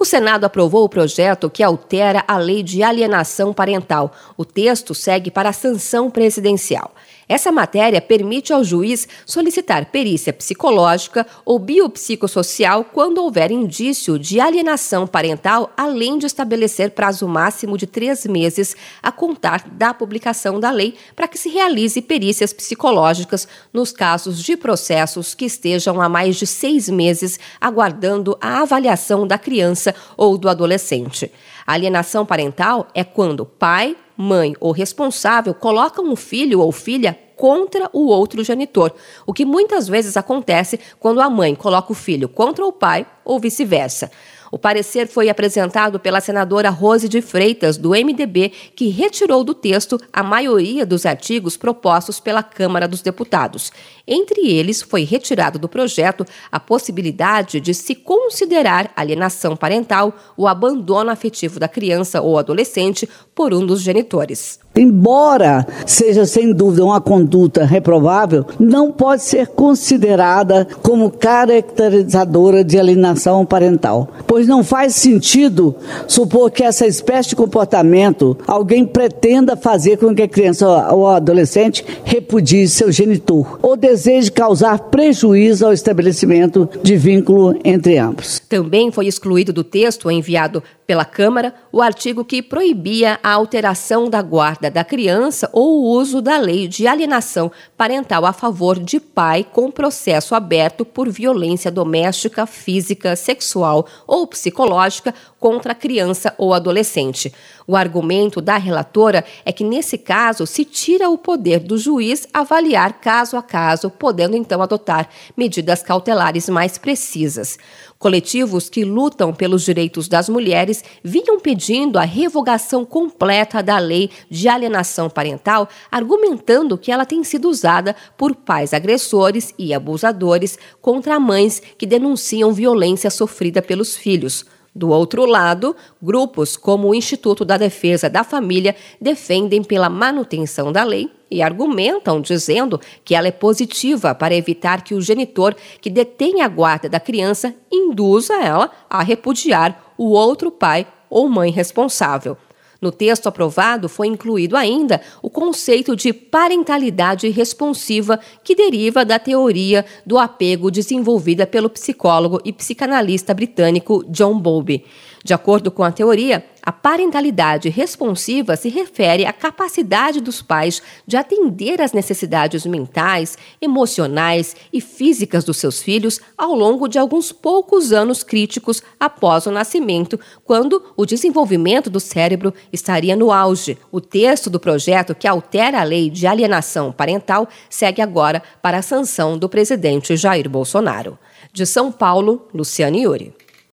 O Senado aprovou o projeto que altera a lei de alienação parental. O texto segue para a sanção presidencial. Essa matéria permite ao juiz solicitar perícia psicológica ou biopsicossocial quando houver indício de alienação parental, além de estabelecer prazo máximo de três meses a contar da publicação da lei para que se realize perícias psicológicas nos casos de processos que estejam há mais de seis meses aguardando a avaliação da criança ou do adolescente. A alienação parental é quando pai, mãe ou responsável colocam um filho ou filha contra o outro genitor, o que muitas vezes acontece quando a mãe coloca o filho contra o pai ou vice-versa. O parecer foi apresentado pela senadora Rose de Freitas, do MDB, que retirou do texto a maioria dos artigos propostos pela Câmara dos Deputados. Entre eles, foi retirado do projeto a possibilidade de se considerar alienação parental o abandono afetivo da criança ou adolescente por um dos genitores. Embora seja sem dúvida uma conduta reprovável, não pode ser considerada como caracterizadora de alienação parental, pois não faz sentido supor que essa espécie de comportamento alguém pretenda fazer com que a criança ou adolescente repudie seu genitor ou deseje causar prejuízo ao estabelecimento de vínculo entre ambos. Também foi excluído do texto enviado pela Câmara o artigo que proibia a alteração da guarda da criança ou o uso da lei de alienação parental a favor de pai com processo aberto por violência doméstica, física, sexual ou psicológica contra criança ou adolescente. O argumento da relatora é que, nesse caso, se tira o poder do juiz avaliar caso a caso, podendo então adotar medidas cautelares mais precisas. Coletivos que lutam pelos direitos das mulheres vinham pedindo a revogação completa da lei de alienação parental, argumentando que ela tem sido usada por pais agressores e abusadores contra mães que denunciam violência sofrida pelos filhos. Do outro lado, grupos como o Instituto da Defesa da Família defendem pela manutenção da lei e argumentam dizendo que ela é positiva para evitar que o genitor que detém a guarda da criança induza ela a repudiar o outro pai ou mãe responsável. No texto aprovado foi incluído ainda o conceito de parentalidade responsiva, que deriva da teoria do apego desenvolvida pelo psicólogo e psicanalista britânico John Bowlby. De acordo com a teoria, a parentalidade responsiva se refere à capacidade dos pais de atender às necessidades mentais, emocionais e físicas dos seus filhos ao longo de alguns poucos anos críticos após o nascimento, quando o desenvolvimento do cérebro estaria no auge. O texto do projeto que altera a lei de alienação parental segue agora para a sanção do presidente Jair Bolsonaro. De São Paulo, Luciane Yuri.